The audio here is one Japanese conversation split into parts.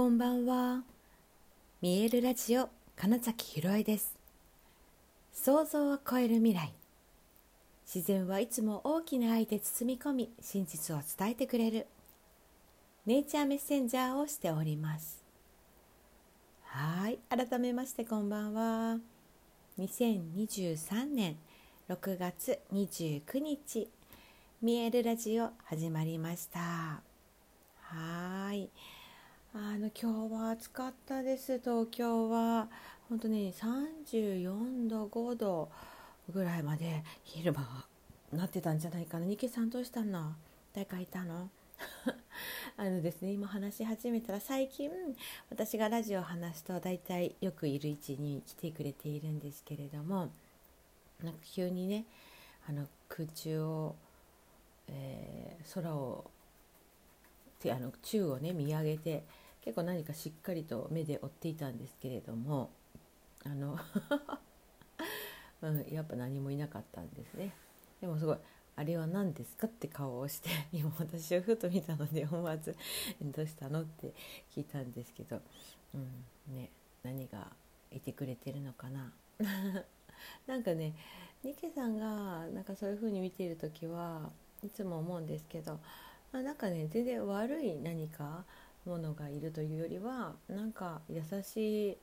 こんばんは。見えるラジオ金崎ひろえです。想像を超える未来。自然はいつも大きな愛で包み込み真実を伝えてくれる。ネイチャーメッセンジャーをしております。はい改めましてこんばんは。2023年6月29日見えるラジオ始まりました。はい。あの今日は暑かったです。東京は。本当に34度5度ぐらいまで昼間なってたんじゃないかな。ニケさんどうしたの？誰かいたの？あのですね今話し始めたら最近私がラジオを話すと大体よくいる位置に来てくれているんですけれどもなんか急にねあの空中を、えー、空をあの宙をね見上げて結構何かしっかりと目で追っていたんですけれどもあの うん、やっぱ何もいなかったんですねでもすごい「あれは何ですか?」って顔をして 今私をふと見たので思わず「どうしたの?」って聞いたんですけど、うんね、何がいてくれてるのかな なんかねニケさんがなんかそういう風に見ている時はいつも思うんですけど、ま、なんかね全然悪い何かものがいるというよりはなんか優しい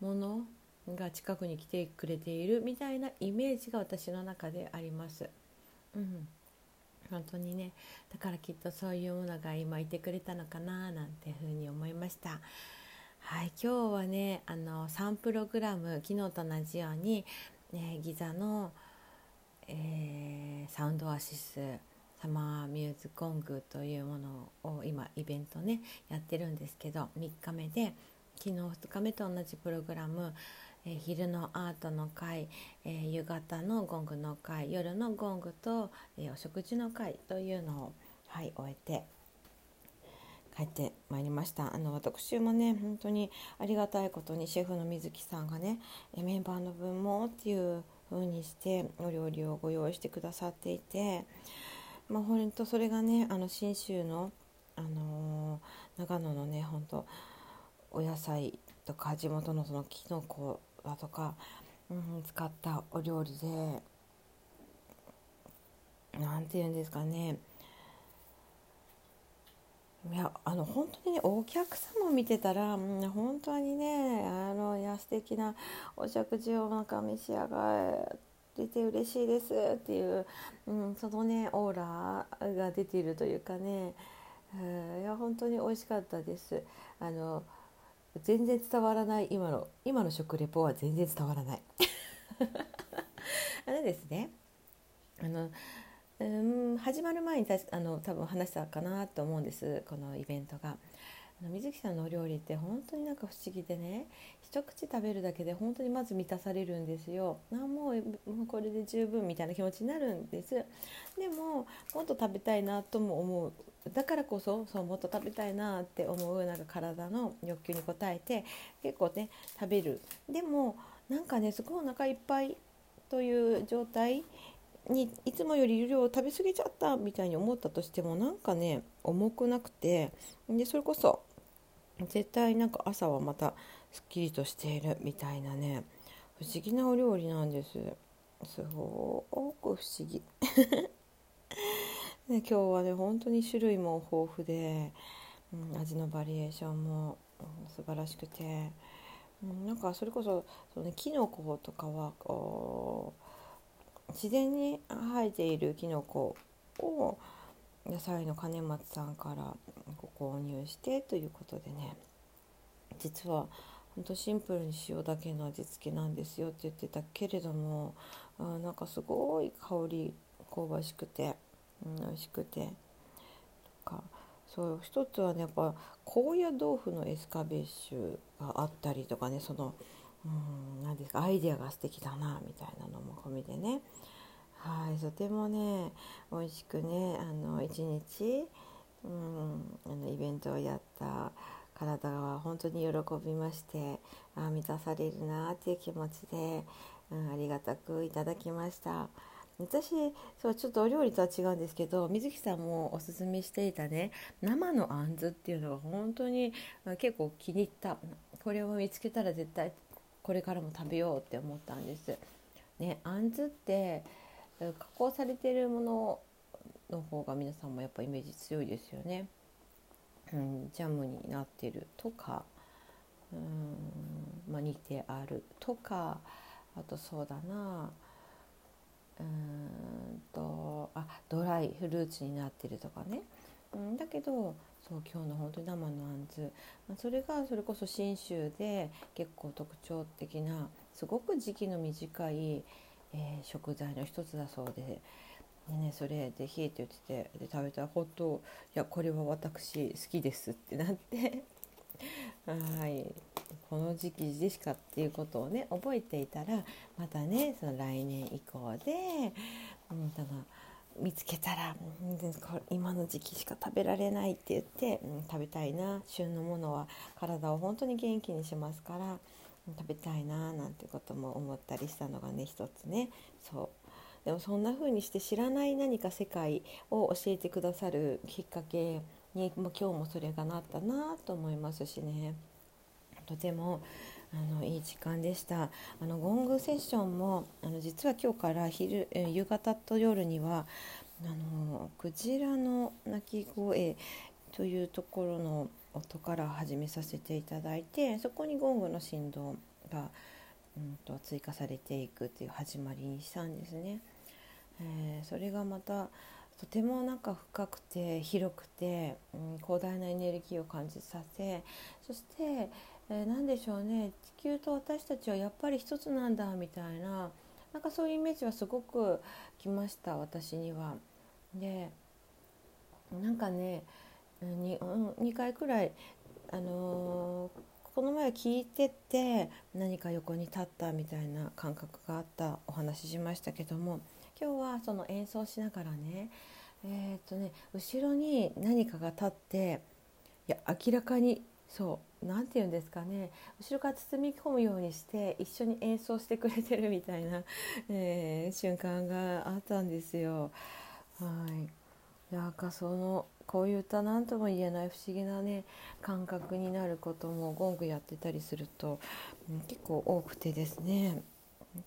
ものが近くに来てくれているみたいなイメージが私の中であります。うん、本当にねだからきっとそういうものが今いてくれたのかななんていうふうに思いました。はい今日はねあの3プログラム昨日と同じように、ね、ギザの、えー、サウンドアシスサマーミューズコングというものを今イベントねやってるんですけど3日目で昨日2日目と同じプログラム、えー、昼のアートの会、えー、夕方のゴングの会夜のゴングと、えー、お食事の会というのを、はい、終えて帰ってまいりました。あの私もね本当にありがたいことにシェフの水木さんがねメンバーの分もっていう風にしてお料理をご用意してくださっていてまあ、本当それがねあの信州の、あのー、長野のね本当お野菜とか地元のそのきのこだとか、うん、使ったお料理で何て言うんですかね。いやあの本当にねお客様見てたら、うん、本当にねあのいや素敵なお食事をなんか召し上が出て嬉しいですっていう、うん、そのねオーラが出ているというかね、いや本当に美味しかったです。あの全然伝わらない今の今の食レポは全然伝わらない。あのですね。あのうん始まる前にあの多分話したかなと思うんですこのイベントが。あ水木さんのお料理って本当になんか不思議でね一口食べるだけで本当にまず満たされるんですよ。あもうこれで十分みたいな気持ちになるんです。でももっと食べたいなとも思う。だからこそそうもっと食べたいなって思うなんか体の欲求に応えて結構ね食べる。でもなんかねすごいお腹いっぱいという状態にいつもより量を食べ過ぎちゃったみたいに思ったとしてもなんかね重くなくてでそれこそ絶対なんか朝はまたすっきりとしているみたいなね不思議なお料理なんです。すごく不思議。で 今日はね本当に種類も豊富で、うん、味のバリエーションも、うん、素晴らしくて、うん、なんかそれこそその、ね、キノコとかはこう自然に生えているキノコを野菜の金松さんからご購入してということでね。実はほんとシンプルに塩だけの味付けなんですよって言ってたけれどもあなんかすごい香り香ばしくて、うん、美味しくて。とかそう一つはねやっぱ高野豆腐のエスカベッシュがあったりとかねその何ですか？アイデアが素敵だなみたいなのも込みでね。はいとてもね美味しくねあの一日、うん、あのイベントをやった体は本当に喜びましてあ満たされるなっていう気持ちで、うん、ありがたくいただきました。私そうちょっとお料理とは違うんですけど水木さんもおすすめしていたね生のあんずっていうのが本当に結構気に入った。これを見つけたら絶対これからも食べようって思ったんです。ね、あんずって加工されてるものの方が皆さんもやっぱイメージ強いですよね。うん、ジャムになってるとかうん、まあ、煮てあるとかあとそうだなうんとあドライフルーツになってるとかね、うん、だけどそう今日の本当に生のあんず、まあ、それがそれこそ信州で結構特徴的なすごく時期の短い、えー、食材の一つだそうで。でね、それぜひって言っててで食べたら本当いやこれは私好きですってなって。はい。この時期でしかっていうことをね覚えていたらまたねその来年以降で、うん、ただ見つけたら、うん、今の時期しか食べられないって言って、うん、食べたいな。旬のものは体を本当に元気にしますから、食べたいななんてことも思ったりしたのがね一つね。そう。でもそんな風にして知らない何か世界を教えてくださるきっかけにも今日もそれがなったなと思いますしね。とてもあのいい時間でしたあのゴングセッションもあの実は今日から昼夕方と夜にはあのクジラの鳴き声というところの音から始めさせていただいてそこにゴングの振動が、うんと、追加されていくっていう始まりにしたんですね。えー、それがまたとてもなんか深くて広くて、うん、広大なエネルギーを感じさせそして、えー、何でしょうね地球と私たちはやっぱり一つなんだみたいななんかそういうイメージはすごくきました私には。でなんかね 2, 2回くらい、あのー、この前聞いてて何か横に立ったみたいな感覚があったお話ししましたけども今日はその演奏しながらねえー、っとね後ろに何かが立っていや明らかにそう何て言うんですかね。後ろから包み込むようにして一緒に演奏してくれてるみたいな、えー、瞬間があったんですよ。はい。なんかそのこういう歌何とも言えない不思議なね感覚になることもゴングやってたりすると、うん、結構多くてですね。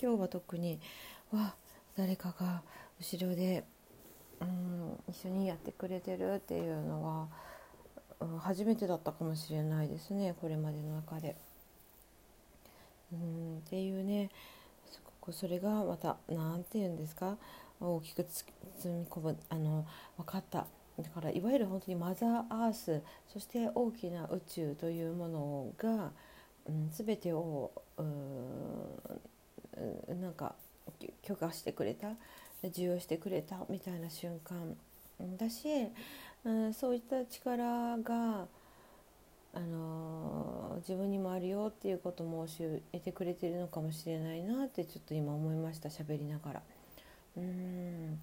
今日は特にわ誰かが後ろで、うん、一緒にやってくれてるっていうのは、初めてだったかもしれないですねこれまでの中で。うん、っていうねすごくそれがまた何て言うんですか大きく包み込むあの分かっただからいわゆる本当にマザーアースそして大きな宇宙というものが、うん、全てをうんなんか許可してくれた受容してくれたみたいな瞬間だし、うん、そういった力が、あの、自分にもあるよっていうことも教えてくれてるのかもしれないなってちょっと今思いました喋りながら。うん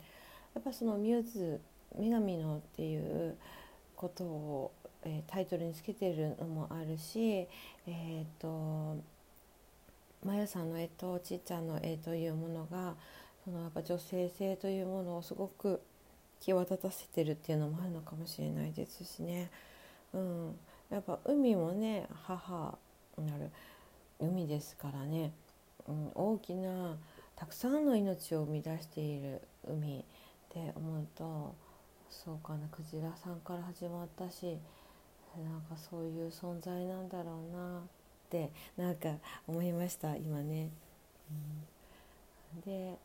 やっぱそのミューズ女神のっていうことを、えー、タイトルにつけてるのもあるし、えーとマヤさんの絵とちっちゃんの絵というものがそのやっぱ女性性というものをすごく際立たせてるっていうのもあるのかもしれないですしね、うん、やっぱ海もね母なる海ですからね、うん、大きなたくさんの命を生み出している海って思うとそうかなクジラさんから始まったしなんかそういう存在なんだろうなってなんか思いました今ね。うん、で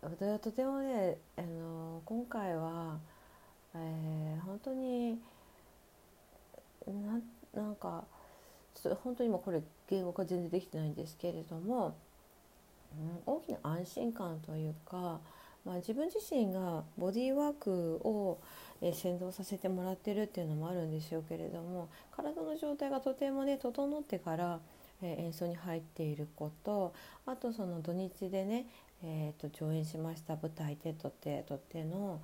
とてもねあの今回は、えー、本当にななんかちょっと本当に今これ言語化全然できてないんですけれども、うん、大きな安心感というか、まあ、自分自身がボディーワークをえ先導させてもらってるっていうのもあるんでしょうけれども体の状態がとてもね整ってから、え演奏に入っていることあとその土日でね、えー、と上演しました舞台「テッドテとての、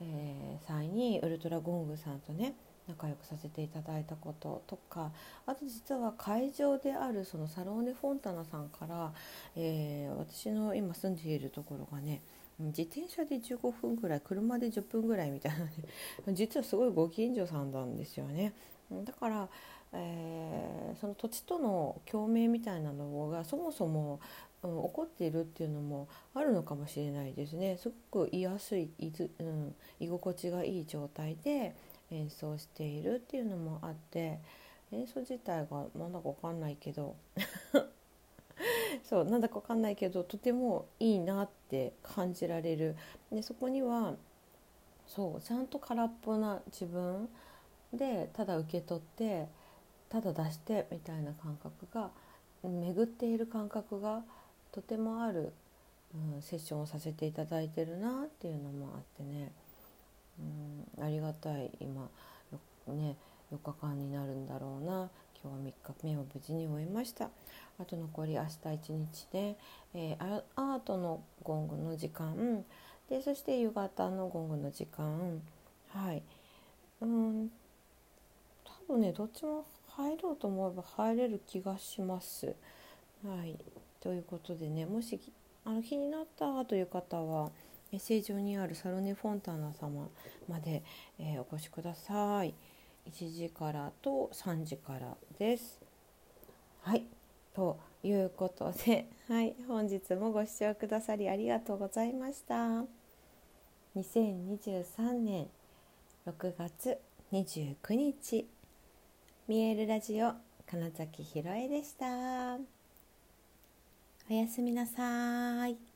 えー、際にウルトラゴングさんとね仲良くさせていただいたこととかあと実は会場であるそのサローネ・フォンタナさんから、えー、私の今住んでいるところがね自転車で15分ぐらい車で10分ぐらいみたいなね 実はすごいご近所さんなんですよね。だから、えー、その土地との共鳴みたいなのがそもそも、うん、起こっているっていうのもあるのかもしれないですね。すごく居やすい居,、うん、居心地がいい状態で演奏しているっていうのもあって演奏自体がなんだか分かんないけど そうなんだか分かんないけどとてもいいなって感じられるでそこにはそうちゃんと空っぽな自分でただ受け取ってただ出してみたいな感覚が巡っている感覚がとてもある、うん、セッションをさせていただいてるなっていうのもあってね、うん、ありがたい今ね4日間になるんだろうな。今日は3日目を無事に終えました。あと残り明日1日で、えー、アートのゴングの時間。でそして夕方のゴングの時間。はい。うん多分ねどっちも入ろうと思えば入れる気がします。はい。ということでねもしあの気になったという方はメッセージにあるサロネ・フォンターナ様まで、えー、お越しください。1時からと3時からです。はいということで、はい、本日もご視聴くださりありがとうございました。2023年6月29日見えるラジオ金崎ひろえでした。おやすみなさい。